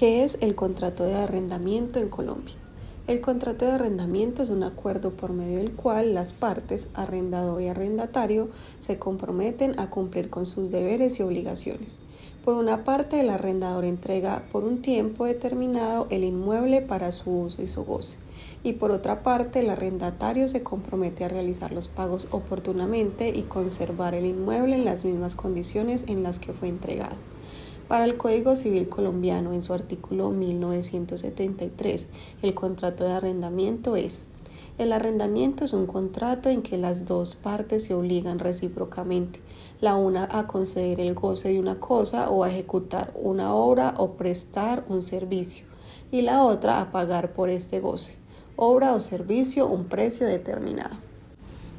¿Qué es el contrato de arrendamiento en Colombia? El contrato de arrendamiento es un acuerdo por medio del cual las partes, arrendador y arrendatario, se comprometen a cumplir con sus deberes y obligaciones. Por una parte, el arrendador entrega por un tiempo determinado el inmueble para su uso y su goce. Y por otra parte, el arrendatario se compromete a realizar los pagos oportunamente y conservar el inmueble en las mismas condiciones en las que fue entregado. Para el Código Civil colombiano, en su artículo 1973, el contrato de arrendamiento es el arrendamiento es un contrato en que las dos partes se obligan recíprocamente, la una a conceder el goce de una cosa o a ejecutar una obra o prestar un servicio, y la otra a pagar por este goce, obra o servicio un precio determinado.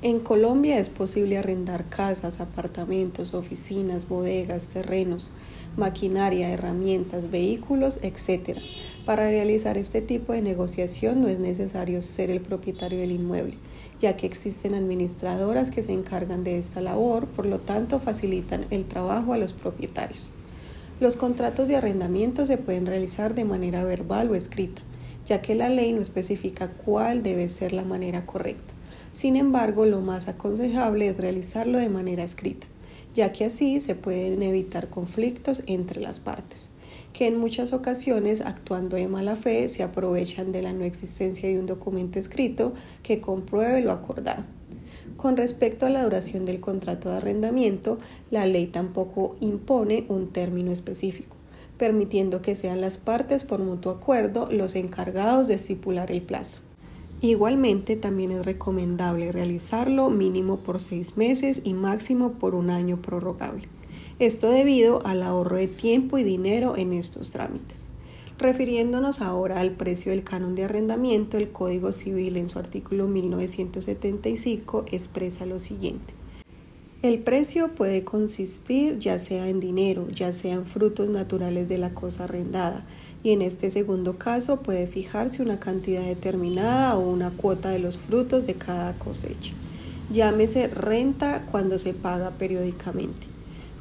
En Colombia es posible arrendar casas, apartamentos, oficinas, bodegas, terrenos, maquinaria, herramientas, vehículos, etc. Para realizar este tipo de negociación no es necesario ser el propietario del inmueble, ya que existen administradoras que se encargan de esta labor, por lo tanto facilitan el trabajo a los propietarios. Los contratos de arrendamiento se pueden realizar de manera verbal o escrita, ya que la ley no especifica cuál debe ser la manera correcta. Sin embargo, lo más aconsejable es realizarlo de manera escrita, ya que así se pueden evitar conflictos entre las partes, que en muchas ocasiones, actuando de mala fe, se aprovechan de la no existencia de un documento escrito que compruebe lo acordado. Con respecto a la duración del contrato de arrendamiento, la ley tampoco impone un término específico, permitiendo que sean las partes por mutuo acuerdo los encargados de estipular el plazo. Igualmente, también es recomendable realizarlo mínimo por seis meses y máximo por un año prorrogable. Esto debido al ahorro de tiempo y dinero en estos trámites. Refiriéndonos ahora al precio del canon de arrendamiento, el Código Civil en su artículo 1975 expresa lo siguiente. El precio puede consistir ya sea en dinero, ya sea en frutos naturales de la cosa arrendada, y en este segundo caso puede fijarse una cantidad determinada o una cuota de los frutos de cada cosecha. Llámese renta cuando se paga periódicamente.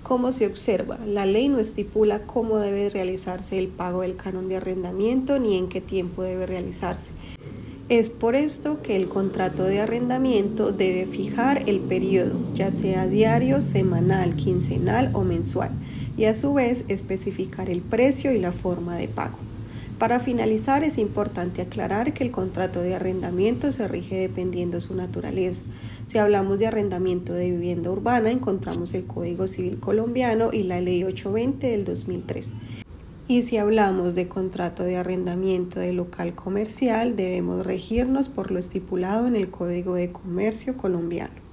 Como se observa, la ley no estipula cómo debe realizarse el pago del canon de arrendamiento ni en qué tiempo debe realizarse. Es por esto que el contrato de arrendamiento debe fijar el periodo, ya sea diario, semanal, quincenal o mensual, y a su vez especificar el precio y la forma de pago. Para finalizar, es importante aclarar que el contrato de arrendamiento se rige dependiendo su naturaleza. Si hablamos de arrendamiento de vivienda urbana, encontramos el Código Civil colombiano y la Ley 820 del 2003. Y si hablamos de contrato de arrendamiento de local comercial, debemos regirnos por lo estipulado en el Código de Comercio colombiano.